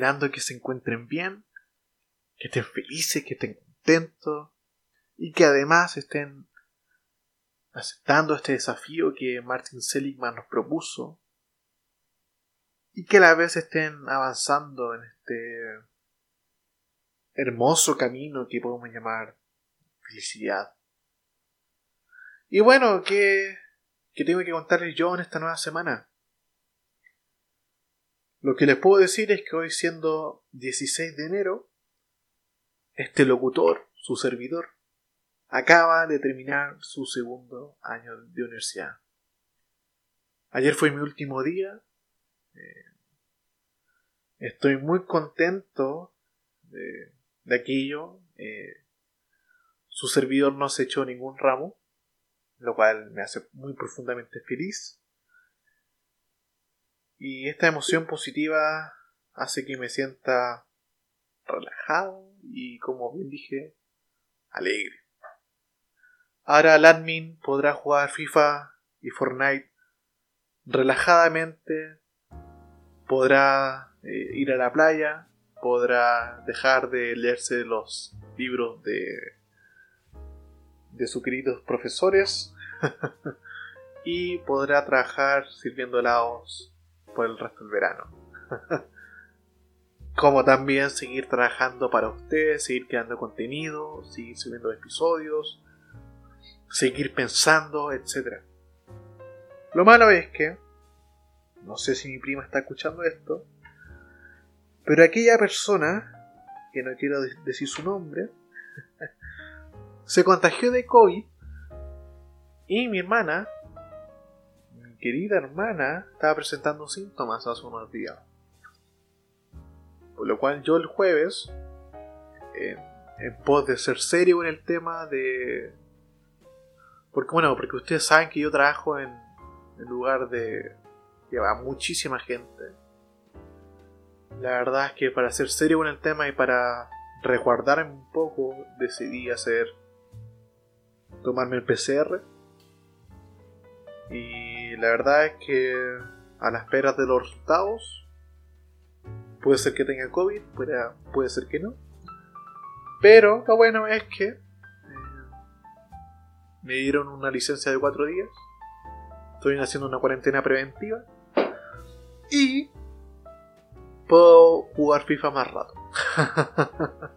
esperando que se encuentren bien, que estén felices, que estén contentos y que además estén aceptando este desafío que Martin Seligman nos propuso y que a la vez estén avanzando en este hermoso camino que podemos llamar felicidad. Y bueno, ¿qué, qué tengo que contarles yo en esta nueva semana? Lo que les puedo decir es que hoy siendo 16 de enero, este locutor, su servidor, acaba de terminar su segundo año de universidad. Ayer fue mi último día. Eh, estoy muy contento de, aquello. Eh, su servidor no se echó ningún ramo, lo cual me hace muy profundamente feliz. Y esta emoción positiva hace que me sienta relajado y, como bien dije, alegre. Ahora el admin podrá jugar FIFA y Fortnite relajadamente, podrá eh, ir a la playa, podrá dejar de leerse los libros de, de sus queridos profesores. Y podrá trabajar sirviendo helados por el resto del verano. Como también seguir trabajando para ustedes, seguir creando contenido, seguir subiendo episodios, seguir pensando, etc. Lo malo es que, no sé si mi prima está escuchando esto, pero aquella persona, que no quiero decir su nombre, se contagió de COVID y mi hermana, querida hermana, estaba presentando síntomas hace unos días. Por lo cual yo el jueves, en, en pos de ser serio en el tema de porque bueno, porque ustedes saben que yo trabajo en, en lugar de llevar muchísima gente. La verdad es que para ser serio con el tema y para resguardarme un poco, decidí hacer tomarme el PCR. Y la verdad es que a la espera de los resultados, puede ser que tenga COVID, puede, puede ser que no. Pero lo bueno es que me dieron una licencia de cuatro días. Estoy haciendo una cuarentena preventiva. Y puedo jugar FIFA más rato.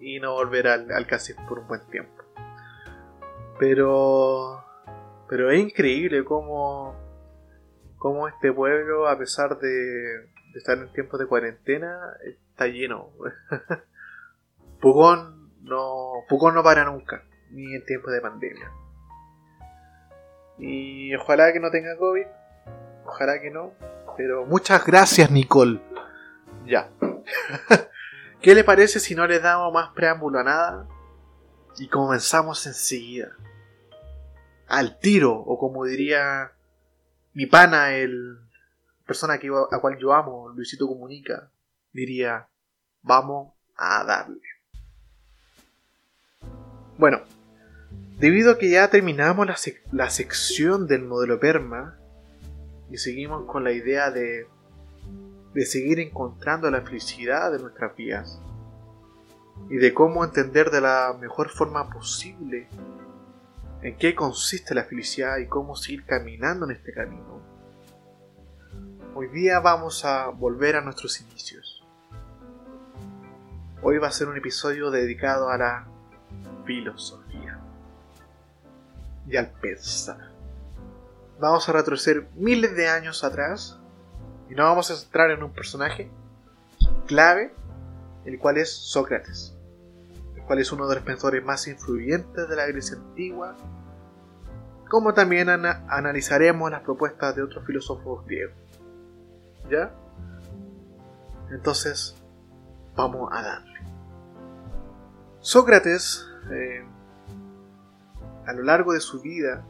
y no volver al, al por un buen tiempo. Pero. Pero es increíble cómo. cómo este pueblo, a pesar de, de estar en tiempos de cuarentena, está lleno. Pugón no. No para nunca ni en tiempos de pandemia. Y ojalá que no tenga COVID, ojalá que no, pero muchas gracias Nicole. Ya. ¿Qué le parece si no le damos más preámbulo a nada? Y comenzamos enseguida. Al tiro, o como diría mi pana, el persona que, a cual yo amo, Luisito Comunica, diría, vamos a darle. Bueno, Debido a que ya terminamos la, sección del modelo PERMA y seguimos con la idea de, de seguir encontrando la felicidad de nuestras vidas y de cómo entender de la mejor forma posible en qué consiste la felicidad y cómo seguir caminando en este camino. Hoy día vamos a volver a nuestros inicios. Hoy va a ser un episodio dedicado a la filosofía y al pensar. Vamos a retroceder miles de años atrás y nos vamos a centrar en un personaje clave, el cual es Sócrates, cual es uno de los pensadores más influyentes de la Grecia antigua, como también analizaremos las propuestas de otros filósofos griegos. ¿Ya? Entonces, vamos a darle. Sócrates eh, a lo largo de su vida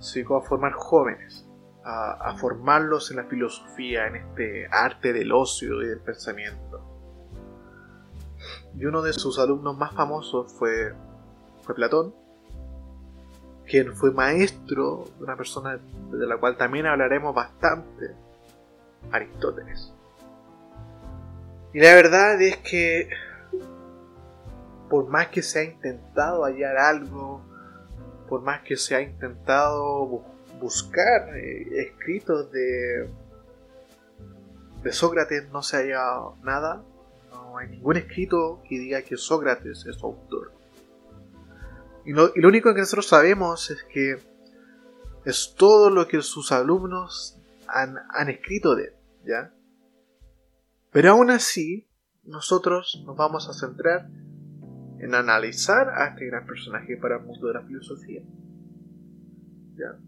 se llegó a formar jóvenes, a, formarlos en la filosofía, en este arte del ocio y del pensamiento. Y uno de sus alumnos más famosos fue, fue Platón, quien fue maestro de una persona de la cual también hablaremos bastante, Aristóteles. Y la verdad es que por más que se ha intentado hallar algo, por más que se ha intentado buscar eh, escritos de, de Sócrates, no se ha hallado nada. No hay ningún escrito que diga que Sócrates es su autor. Y lo, único que nosotros sabemos es que es todo lo que sus alumnos han, han escrito de él, ¿ya? Pero aún así, nosotros nos vamos a centrar en analizar a este gran personaje para el mundo de la filosofía. ¿Ya?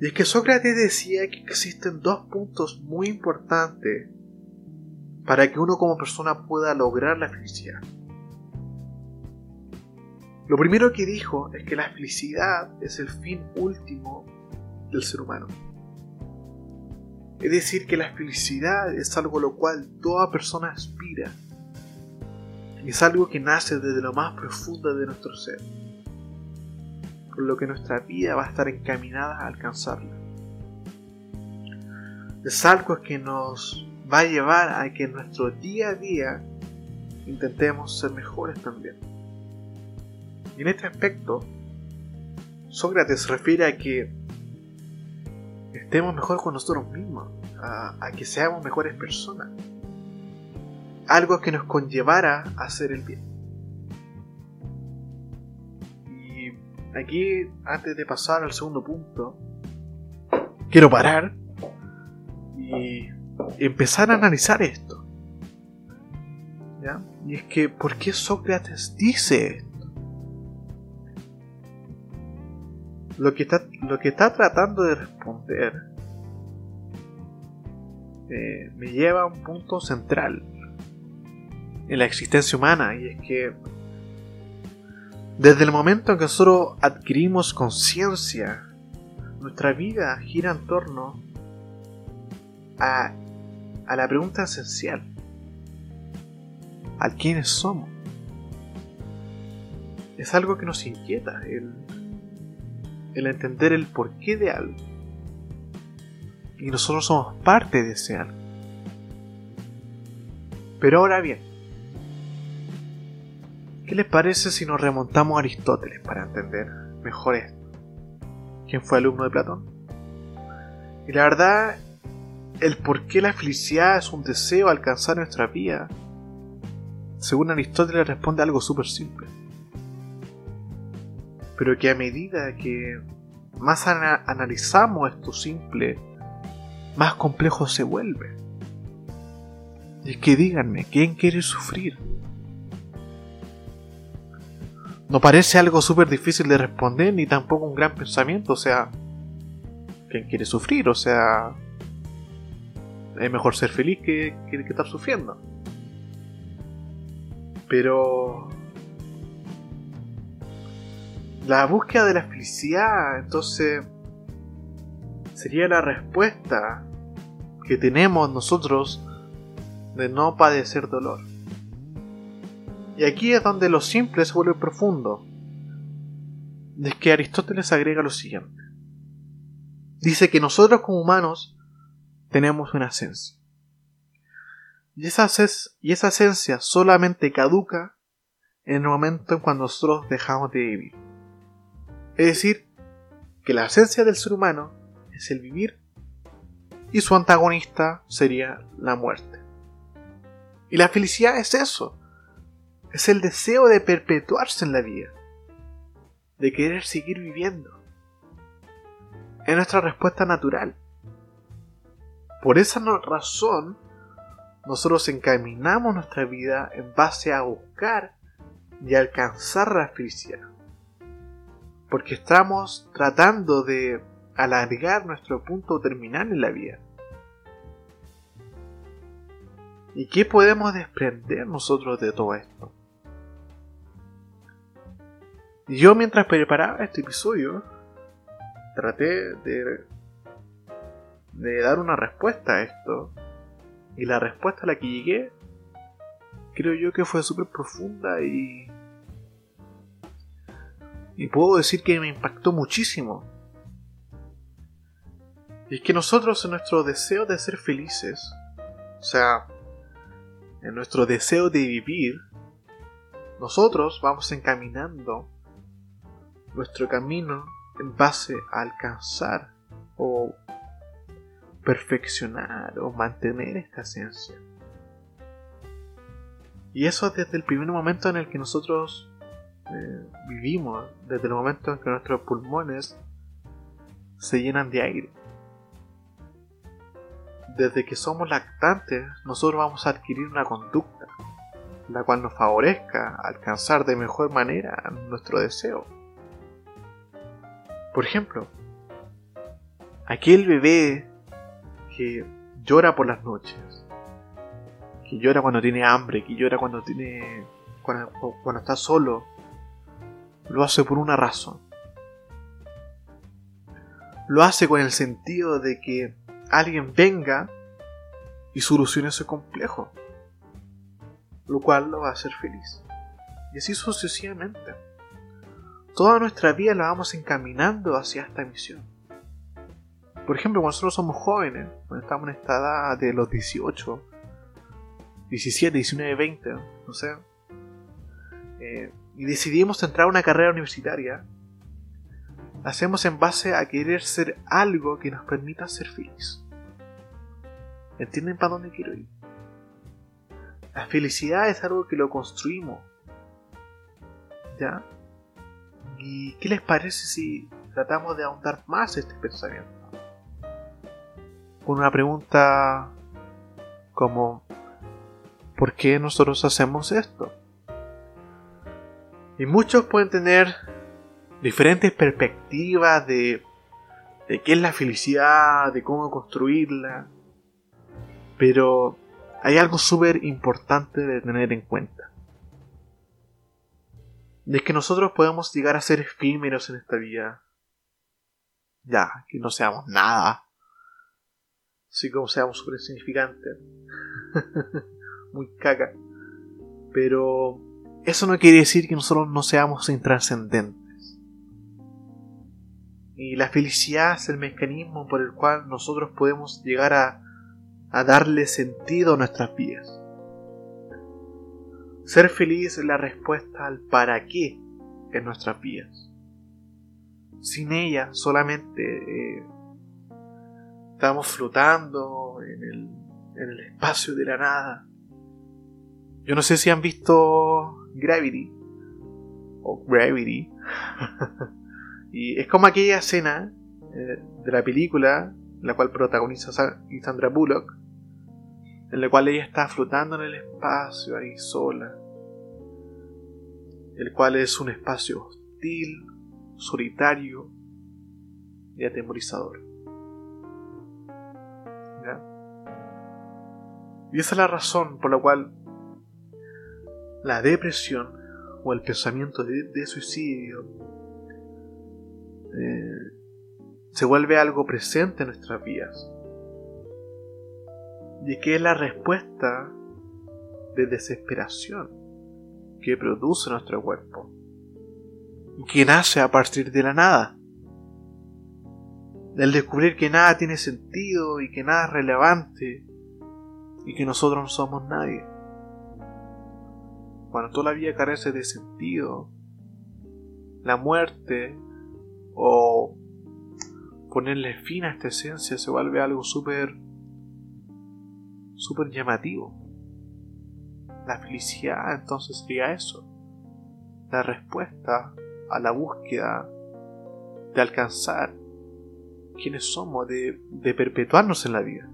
Y es que Sócrates decía que existen dos puntos muy importantes para que uno como persona pueda lograr la felicidad. Lo primero que dijo es que la felicidad es el fin último del ser humano. Es decir, que la felicidad es algo a lo cual toda persona aspira es algo que nace desde lo más profundo de nuestro ser, por lo que nuestra vida va a estar encaminada a alcanzarla. Es algo que nos va a llevar a que en nuestro día a día intentemos ser mejores también. Y en este aspecto, Sócrates se refiere a que estemos mejor con nosotros mismos, a, a que seamos mejores personas algo que nos conllevara a hacer el bien. Y aquí, antes de pasar al segundo punto, quiero parar y empezar a analizar esto. ¿Ya? Y es que, ¿por qué Sócrates dice esto? Lo que está, lo que está tratando de responder eh, me lleva a un punto central en la existencia humana y es que desde el momento en que nosotros adquirimos conciencia, nuestra vida gira en torno a, a la pregunta esencial, al quiénes somos. Es algo que nos inquieta, el, el entender el porqué de algo. Y nosotros somos parte de ese algo. Pero ahora bien, ¿Qué les parece si nos remontamos a Aristóteles para entender mejor esto? ¿Quién fue alumno de Platón? Y la verdad, el por qué la felicidad es un deseo alcanzar nuestra vida, según Aristóteles responde algo súper simple. Pero que a medida que más analizamos esto simple, más complejo se vuelve. Y es que díganme, ¿quién quiere sufrir? no parece algo súper difícil de responder ni tampoco un gran pensamiento. O sea, ¿quién quiere sufrir? O sea, es mejor ser feliz que, que, que estar sufriendo. Pero la búsqueda de la felicidad, entonces, sería la respuesta que tenemos nosotros de no padecer dolor. Y aquí es donde lo simple se vuelve profundo. Es que Aristóteles agrega lo siguiente. Dice que nosotros como humanos tenemos una esencia. Y esa, y esa esencia solamente caduca en el momento en cuando nosotros dejamos de vivir. Es decir, que la esencia del ser humano es el vivir y su antagonista sería la muerte. Y la felicidad es eso, es el deseo de perpetuarse en la vida, de querer seguir viviendo. Es nuestra respuesta natural. Por esa razón, nosotros encaminamos nuestra vida en base a buscar y alcanzar la felicidad. Porque estamos tratando de alargar nuestro punto terminal en la vida. ¿Y qué podemos desprender nosotros de todo esto? Yo mientras preparaba este episodio, traté de, de dar una respuesta a esto. Y la respuesta a la que llegué, creo yo que fue súper profunda y... Y puedo decir que me impactó muchísimo. Y es que nosotros en nuestro deseo de ser felices, o sea, en nuestro deseo de vivir, nosotros vamos encaminando nuestro camino en base a alcanzar o perfeccionar o mantener esta esencia. Y eso desde el primer momento en el que nosotros eh, vivimos, desde el momento en que nuestros pulmones se llenan de aire. Desde que somos lactantes, nosotros vamos a adquirir una conducta, la cual nos favorezca alcanzar de mejor manera nuestro deseo. Por ejemplo, aquel bebé que llora por las noches, que llora cuando tiene hambre, que llora cuando tiene cuando, está solo, lo hace por una razón. Lo hace con el sentido de que alguien venga y solucione ese complejo, lo cual lo va a hacer feliz. Y así sucesivamente. Toda nuestra vida la vamos encaminando hacia esta misión. Por ejemplo, cuando nosotros somos jóvenes, cuando estamos en esta edad de los 18, 17, 19, 20, no sé, eh, y decidimos entrar a una carrera universitaria, hacemos en base a querer ser algo que nos permita ser feliz. ¿Entienden para dónde quiero ir? La felicidad es algo que lo construimos. ¿Ya? ¿Y qué les parece si tratamos de ahondar más este pensamiento? Con una pregunta como ¿por qué nosotros hacemos esto? Y muchos pueden tener diferentes perspectivas de, de qué es la felicidad, de cómo construirla. Pero hay algo súper importante de tener en cuenta. De que nosotros podemos llegar a ser efímeros en esta vida. Ya, que no seamos nada. Así como seamos súper insignificantes. Muy caca. Pero eso no quiere decir que nosotros no seamos intrascendentes. Y la felicidad es el mecanismo por el cual nosotros podemos llegar a, a darle sentido a nuestras vidas. Ser feliz es la respuesta al para qué en nuestras vidas. Sin ella solamente eh, estamos flotando en el, en el espacio de la nada. Yo no sé si han visto Gravity. O Gravity. y es como aquella escena eh, de la película, la cual protagoniza Sandra Bullock, en la cual ella está flotando en el espacio ahí sola, el cual es un espacio hostil, solitario y atemorizador. Y esa es la razón por la cual la depresión o el pensamiento de, suicidio eh, se vuelve algo presente en nuestras vidas. Y que es la respuesta de desesperación que produce nuestro cuerpo. Y que nace a partir de la nada. Del descubrir que nada tiene sentido y que nada es relevante y que nosotros no somos nadie cuando toda la vida carece de sentido, la muerte o ponerle fin a esta esencia se vuelve algo súper súper llamativo. La felicidad entonces sería eso, la respuesta a la búsqueda de alcanzar quienes somos, de, de perpetuarnos en la vida.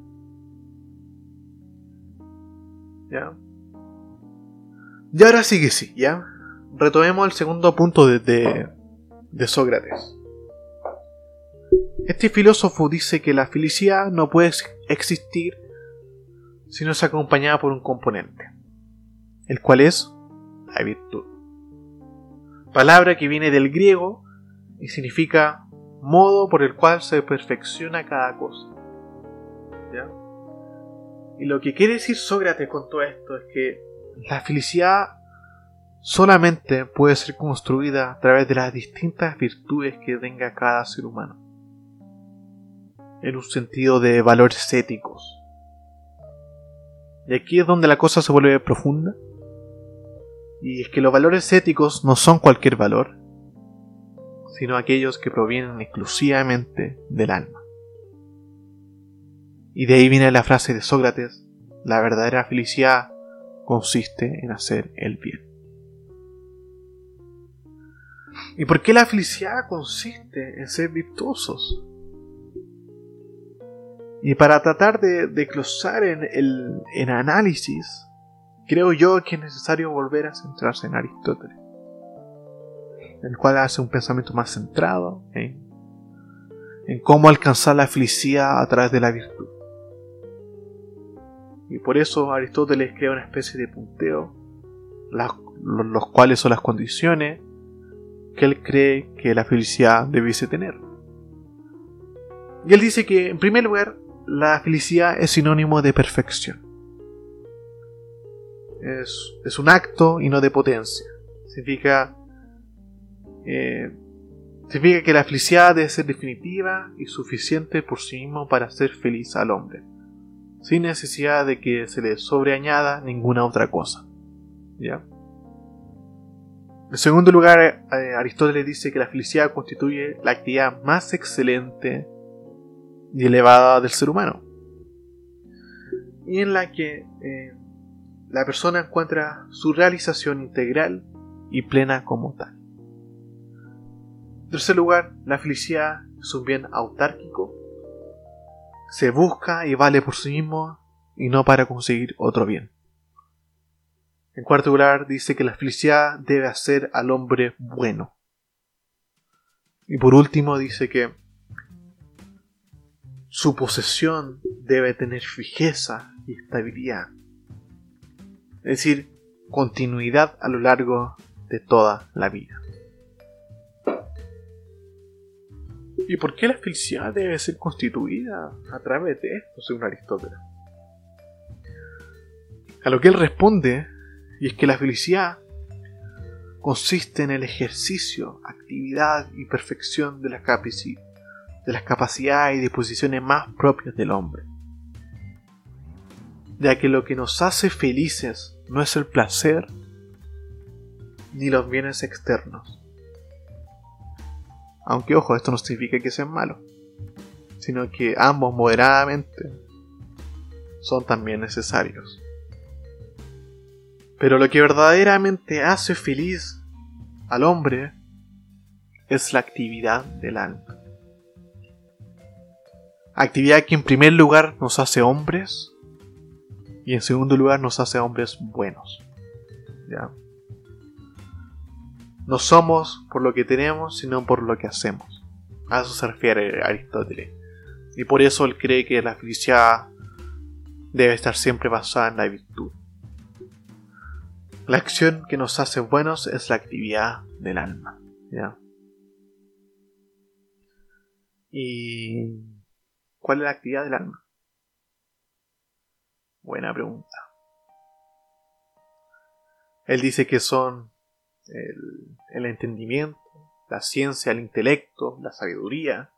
¿Ya? Y ahora sí que sí, ¿ya? Retomemos el segundo punto de, de, Sócrates. Este filósofo dice que la felicidad no puede existir si no es acompañada por un componente, el cual es la virtud. Palabra que viene del griego y significa modo por el cual se perfecciona cada cosa. ¿Ya? Y lo que quiere decir Sócrates con todo esto es que la felicidad solamente puede ser construida a través de las distintas virtudes que tenga cada ser humano, en un sentido de valores éticos. Y aquí es donde la cosa se vuelve profunda. Y es que los valores éticos no son cualquier valor, sino aquellos que provienen exclusivamente del alma. Y de ahí viene la frase de Sócrates, la verdadera felicidad consiste en hacer el bien. ¿Y por qué la felicidad consiste en ser virtuosos? Y para tratar de, de en el análisis, creo yo que es necesario volver a centrarse en Aristóteles, el cual hace un pensamiento más centrado en, en cómo alcanzar la felicidad a través de la virtud. Y por eso Aristóteles crea una especie de punteo, los cuales son las condiciones que él cree que la felicidad debiese tener. Y él dice que, en primer lugar, la felicidad es sinónimo de perfección. Es, un acto y no de potencia. Significa, eh, significa que la felicidad debe ser definitiva y suficiente por sí mismo para hacer feliz al hombre, sin necesidad de que se le sobreañada ninguna otra cosa. ¿Ya? En segundo lugar, eh, Aristóteles dice que la felicidad constituye la actividad más excelente y elevada del ser humano, y en la que eh, la persona encuentra su realización integral y plena como tal. En tercer lugar, la felicidad es un bien autárquico, se busca y vale por sí mismo y no para conseguir otro bien. En cuarto lugar, dice que la felicidad debe hacer al hombre bueno. Y por último, dice que su posesión debe tener fijeza y estabilidad. Es decir, continuidad a lo largo de toda la vida. ¿Y por qué la felicidad debe ser constituida a través de esto, según Aristóteles? A lo que él responde y es que la felicidad consiste en el ejercicio, actividad y perfección de las, de las capacidades y disposiciones más propias del hombre. Ya que lo que nos hace felices no es el placer ni los bienes externos. Aunque ojo, esto no significa que sean malos, sino que ambos moderadamente son también necesarios. Pero lo que verdaderamente hace feliz al hombre es la actividad del alma. Actividad que en primer lugar nos hace hombres y en segundo lugar nos hace hombres buenos. No somos por lo que tenemos, sino por lo que hacemos. A eso se refiere Aristóteles. Y por eso él cree que la felicidad debe estar siempre basada en la virtud. La acción que nos hace buenos es la actividad del alma. ¿Y cuál es la actividad del alma? Buena pregunta. Él dice que son el, entendimiento, la ciencia, el intelecto, la sabiduría,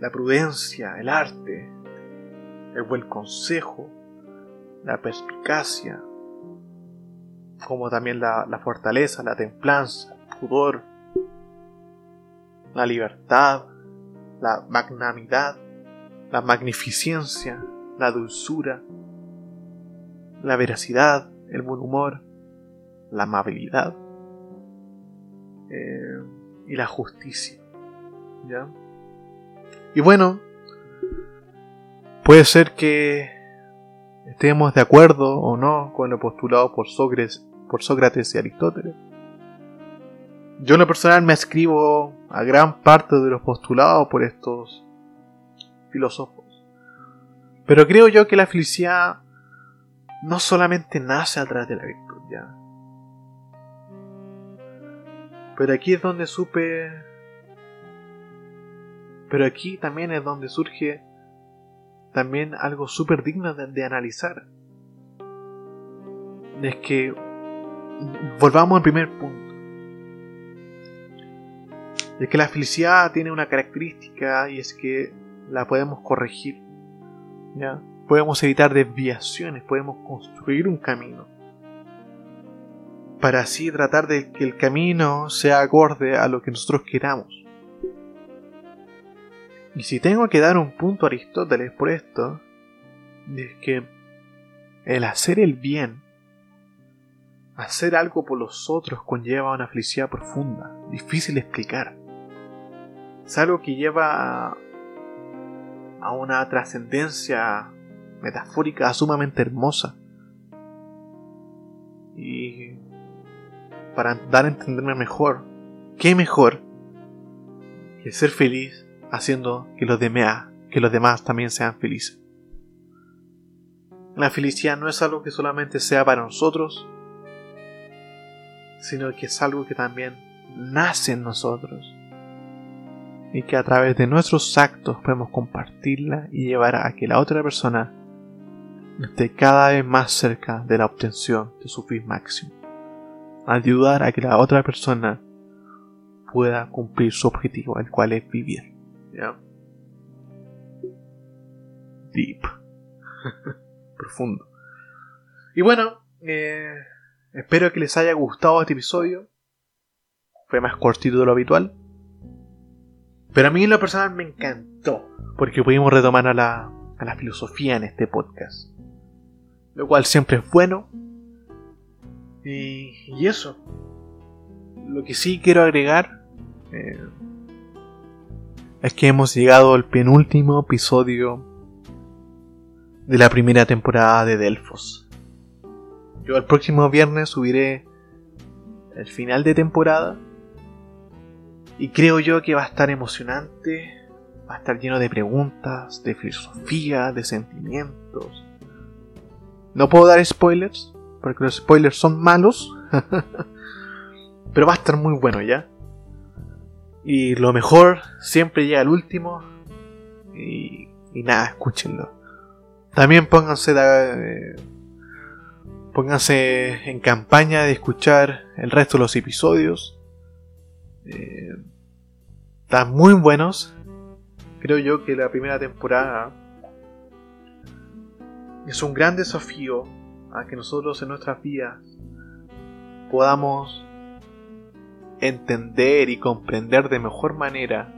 la prudencia, el arte, el buen consejo, la perspicacia, como también la, fortaleza, la templanza, el pudor, la libertad, la magnanimidad, la magnificencia, la dulzura, la veracidad, el buen humor, la amabilidad eh, y la justicia. ¿ya? Y bueno, puede ser que estemos de acuerdo o no con lo postulado por Sócrates, por Sócrates y Aristóteles. Yo en lo personal me escribo a gran parte de los postulados por estos filósofos. Pero creo yo que la felicidad no solamente nace a través de la virtud, ya. Pero aquí es donde supe... Pero aquí también es donde surge también algo súper digno de, analizar. Es que volvamos al primer punto. Es que la felicidad tiene una característica y es que la podemos corregir. ¿ya? podemos evitar desviaciones, podemos construir un camino. Para así tratar de que el camino sea acorde a lo que nosotros queramos. Y si tengo que dar un punto a Aristóteles por esto, es que el hacer el bien, hacer algo por los otros conlleva una felicidad profunda, difícil de explicar. Es algo que lleva a, una trascendencia metafórica sumamente hermosa. Y para dar a entenderme mejor, ¿qué mejor que ser feliz haciendo que los demás, que los demás también sean felices? La felicidad no es algo que solamente sea para nosotros, sino que es algo que también nace en nosotros y que a través de nuestros actos podemos compartirla y llevar a que la otra persona esté cada vez más cerca de la obtención de su fin máximo, ayudar a que la otra persona pueda cumplir su objetivo, el cual es vivir. Deep. Profundo. Y bueno, eh, espero que les haya gustado este episodio. Fue más cortito de lo habitual. Pero a mí en lo personal me encantó, porque pudimos retomar a la, a la filosofía en este podcast. Lo cual siempre es bueno. Y, eso. Lo que sí quiero agregar eh, es que hemos llegado al penúltimo episodio de la primera temporada de Delfos. Yo el próximo viernes subiré el final de temporada y creo yo que va a estar emocionante, va a estar lleno de preguntas, de filosofía, de sentimientos. No puedo dar spoilers, porque los spoilers son malos, pero va a estar muy bueno ya. Y lo mejor siempre llega al último. Y, y nada, escúchenlo. También pónganse, eh, pónganse en campaña de escuchar el resto de los episodios. Eh, están muy buenos. Creo yo que la primera temporada es un gran desafío a que nosotros en nuestras vidas podamos entender y comprender de mejor manera.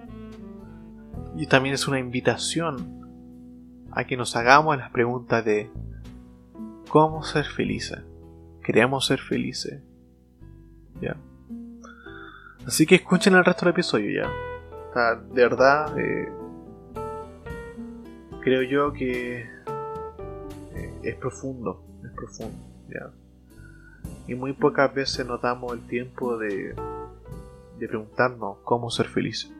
Y también es una invitación a que nos hagamos las preguntas de ¿cómo ser felices? ¿Queremos ser felices? ¿Ya? Así que escuchen el resto del episodio ya. de verdad, eh, creo yo que eh, es profundo, profundo, ¿ya? Y muy pocas veces nos damos el tiempo de, de preguntarnos cómo ser felices.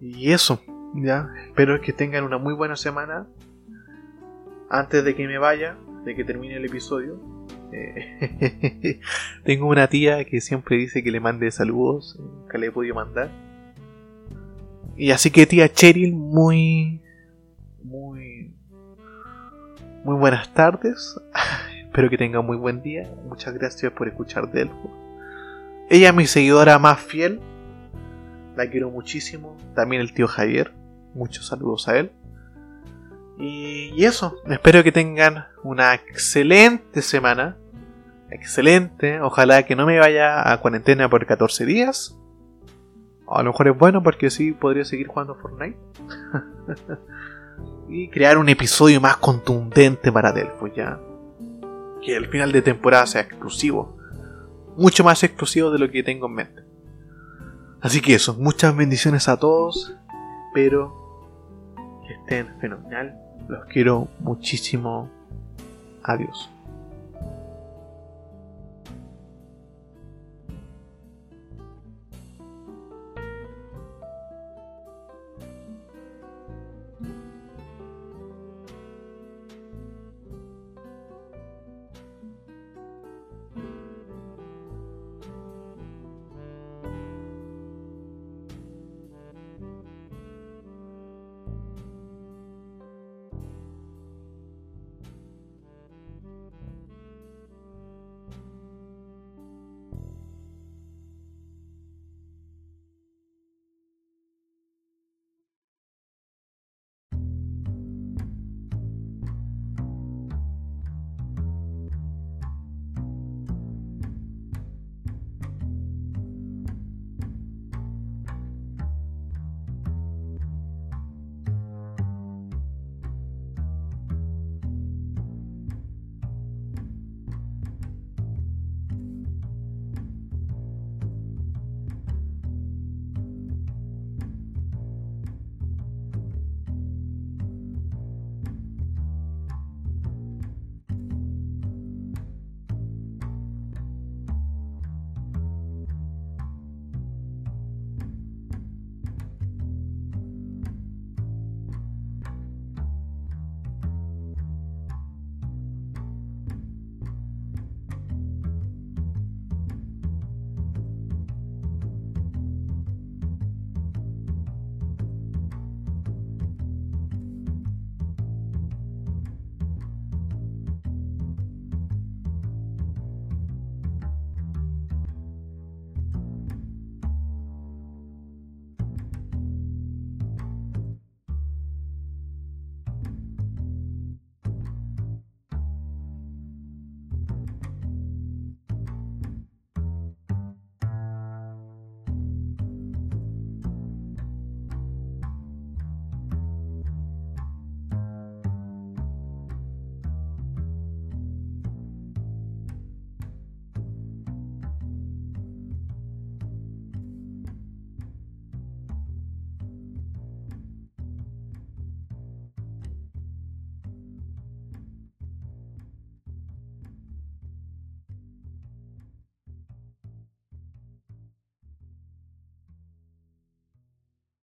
Y eso, ya, espero que tengan una muy buena semana. Antes de que me vaya, de que termine el episodio, eh, tengo una tía que siempre dice que le mande saludos, que le he podido mandar. Y así que tía Cheryl, muy, muy, muy buenas tardes. Espero que tenga muy buen día. Muchas gracias por escuchar Delfo. Ella es mi seguidora más fiel. La quiero muchísimo. También el tío Javier. Muchos saludos a él. Y, eso, espero que tengan una excelente semana. Excelente, ojalá que no me vaya a cuarentena por 14 días. A lo mejor es bueno porque sí podría seguir jugando Fortnite. y crear un episodio más contundente para Delfo ya. Que el final de temporada sea exclusivo. Mucho más exclusivo de lo que tengo en mente. Así que eso, muchas bendiciones a todos. Espero que estén fenomenal. Los quiero muchísimo. Adiós.